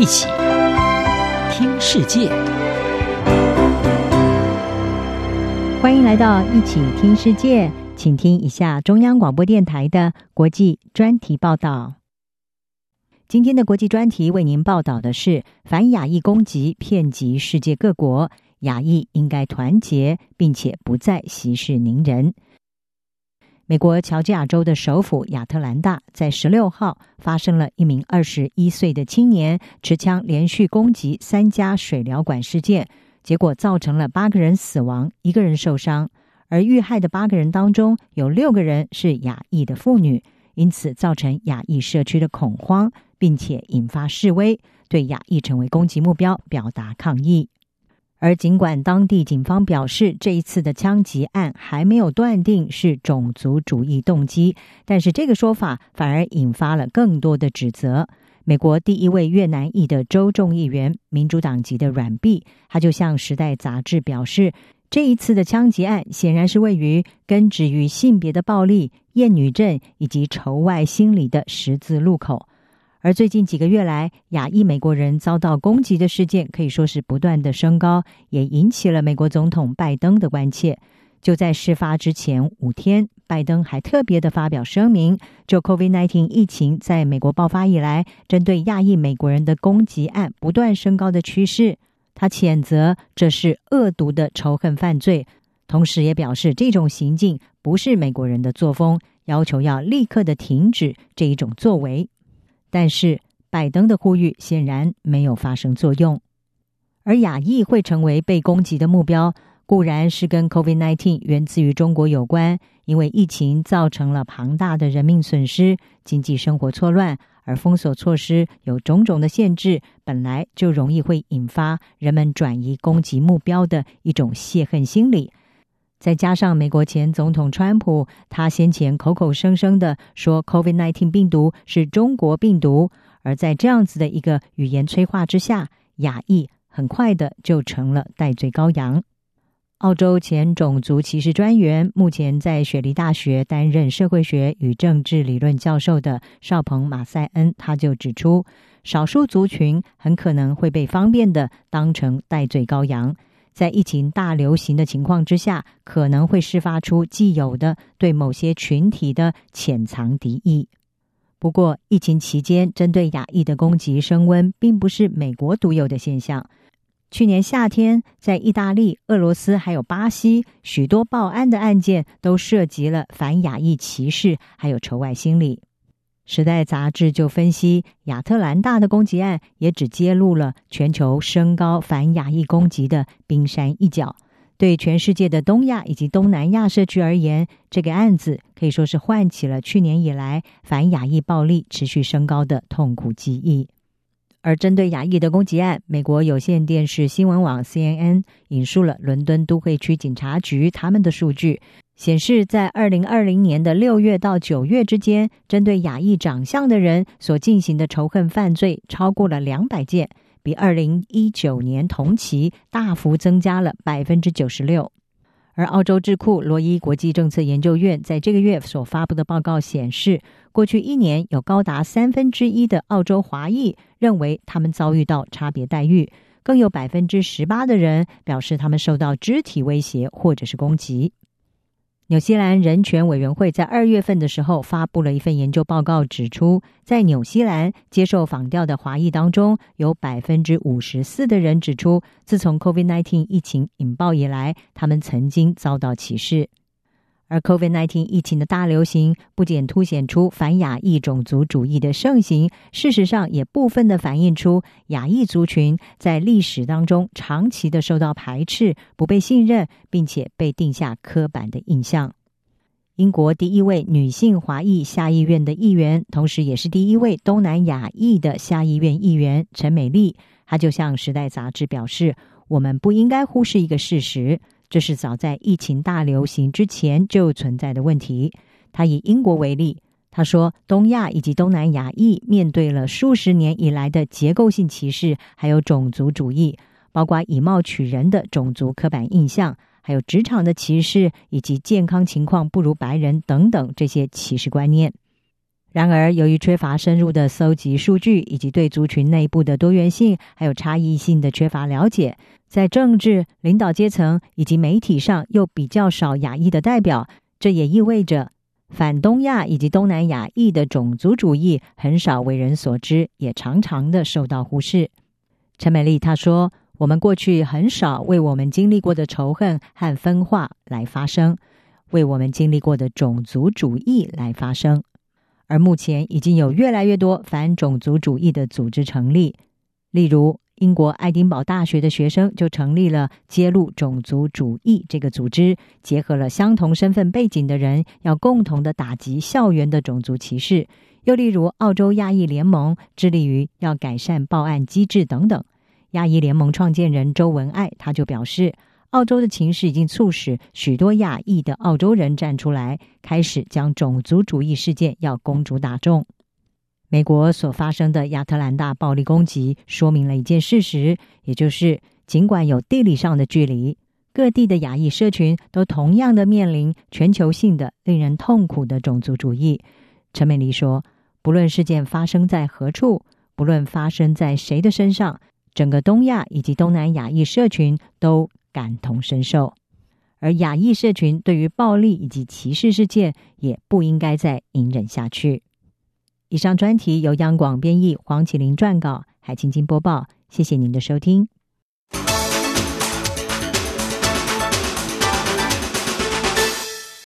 一起听世界，欢迎来到一起听世界，请听一下中央广播电台的国际专题报道。今天的国际专题为您报道的是：反亚裔攻击遍及世界各国，亚裔应该团结，并且不再息事宁人。美国乔治亚州的首府亚特兰大在十六号发生了一名二十一岁的青年持枪连续攻击三家水疗馆事件，结果造成了八个人死亡，一个人受伤。而遇害的八个人当中，有六个人是亚裔的妇女，因此造成亚裔社区的恐慌，并且引发示威，对亚裔成为攻击目标表达抗议。而尽管当地警方表示，这一次的枪击案还没有断定是种族主义动机，但是这个说法反而引发了更多的指责。美国第一位越南裔的州众议员、民主党籍的阮碧，他就向《时代》杂志表示，这一次的枪击案显然是位于根植于性别的暴力、厌女症以及仇外心理的十字路口。而最近几个月来，亚裔美国人遭到攻击的事件可以说是不断的升高，也引起了美国总统拜登的关切。就在事发之前五天，拜登还特别的发表声明，就 COVID-19 疫情在美国爆发以来，针对亚裔美国人的攻击案不断升高的趋势，他谴责这是恶毒的仇恨犯罪，同时也表示这种行径不是美国人的作风，要求要立刻的停止这一种作为。但是，拜登的呼吁显然没有发生作用，而亚裔会成为被攻击的目标，固然是跟 COVID-19 源自于中国有关，因为疫情造成了庞大的人命损失、经济生活错乱，而封锁措施有种种的限制，本来就容易会引发人们转移攻击目标的一种泄恨心理。再加上美国前总统川普，他先前口口声声的说 COVID-19 病毒是中国病毒，而在这样子的一个语言催化之下，亚裔很快的就成了代罪羔羊。澳洲前种族歧视专员，目前在雪梨大学担任社会学与政治理论教授的邵鹏马赛恩，他就指出，少数族群很可能会被方便的当成代罪羔羊。在疫情大流行的情况之下，可能会释发出既有的对某些群体的潜藏敌意。不过，疫情期间针对亚裔的攻击升温，并不是美国独有的现象。去年夏天，在意大利、俄罗斯还有巴西，许多报案的案件都涉及了反亚裔歧视，还有仇外心理。时代杂志就分析，亚特兰大的攻击案也只揭露了全球升高反亚裔攻击的冰山一角。对全世界的东亚以及东南亚社区而言，这个案子可以说是唤起了去年以来反亚裔暴力持续升高的痛苦记忆。而针对亚裔的攻击案，美国有线电视新闻网 CNN 引述了伦敦都会区警察局他们的数据。显示，在二零二零年的六月到九月之间，针对亚裔长相的人所进行的仇恨犯罪超过了两百件，比二零一九年同期大幅增加了百分之九十六。而澳洲智库罗伊国际政策研究院在这个月所发布的报告显示，过去一年有高达三分之一的澳洲华裔认为他们遭遇到差别待遇，更有百分之十八的人表示他们受到肢体威胁或者是攻击。纽西兰人权委员会在二月份的时候发布了一份研究报告，指出，在纽西兰接受访调的华裔当中，有百分之五十四的人指出，自从 COVID-19 疫情引爆以来，他们曾经遭到歧视。而 COVID-19 疫情的大流行，不仅凸显出反亚裔种族主义的盛行，事实上也部分的反映出亚裔族群在历史当中长期的受到排斥、不被信任，并且被定下刻板的印象。英国第一位女性华裔下议院的议员，同时也是第一位东南亚裔的下议院议员陈美丽，她就向《时代》杂志表示：“我们不应该忽视一个事实。”这是早在疫情大流行之前就存在的问题。他以英国为例，他说，东亚以及东南亚裔面对了数十年以来的结构性歧视，还有种族主义，包括以貌取人的种族刻板印象，还有职场的歧视，以及健康情况不如白人等等这些歧视观念。然而，由于缺乏深入的搜集数据，以及对族群内部的多元性还有差异性的缺乏了解，在政治领导阶层以及媒体上又比较少亚裔的代表，这也意味着反东亚以及东南亚裔的种族主义很少为人所知，也常常的受到忽视。陈美丽她说：“我们过去很少为我们经历过的仇恨和分化来发声，为我们经历过的种族主义来发声。而目前已经有越来越多反种族主义的组织成立，例如英国爱丁堡大学的学生就成立了揭露种族主义这个组织，结合了相同身份背景的人，要共同的打击校园的种族歧视。又例如澳洲亚裔联盟致力于要改善报案机制等等。”亚裔联盟创建人周文爱他就表示，澳洲的情势已经促使许多亚裔的澳洲人站出来，开始将种族主义事件要公诸大众。美国所发生的亚特兰大暴力攻击，说明了一件事实，也就是尽管有地理上的距离，各地的亚裔社群都同样的面临全球性的令人痛苦的种族主义。陈美丽说，不论事件发生在何处，不论发生在谁的身上。整个东亚以及东南亚裔社群都感同身受，而亚裔社群对于暴力以及歧视事件也不应该再隐忍下去。以上专题由央广编译，黄启麟撰稿，海青青播报。谢谢您的收听。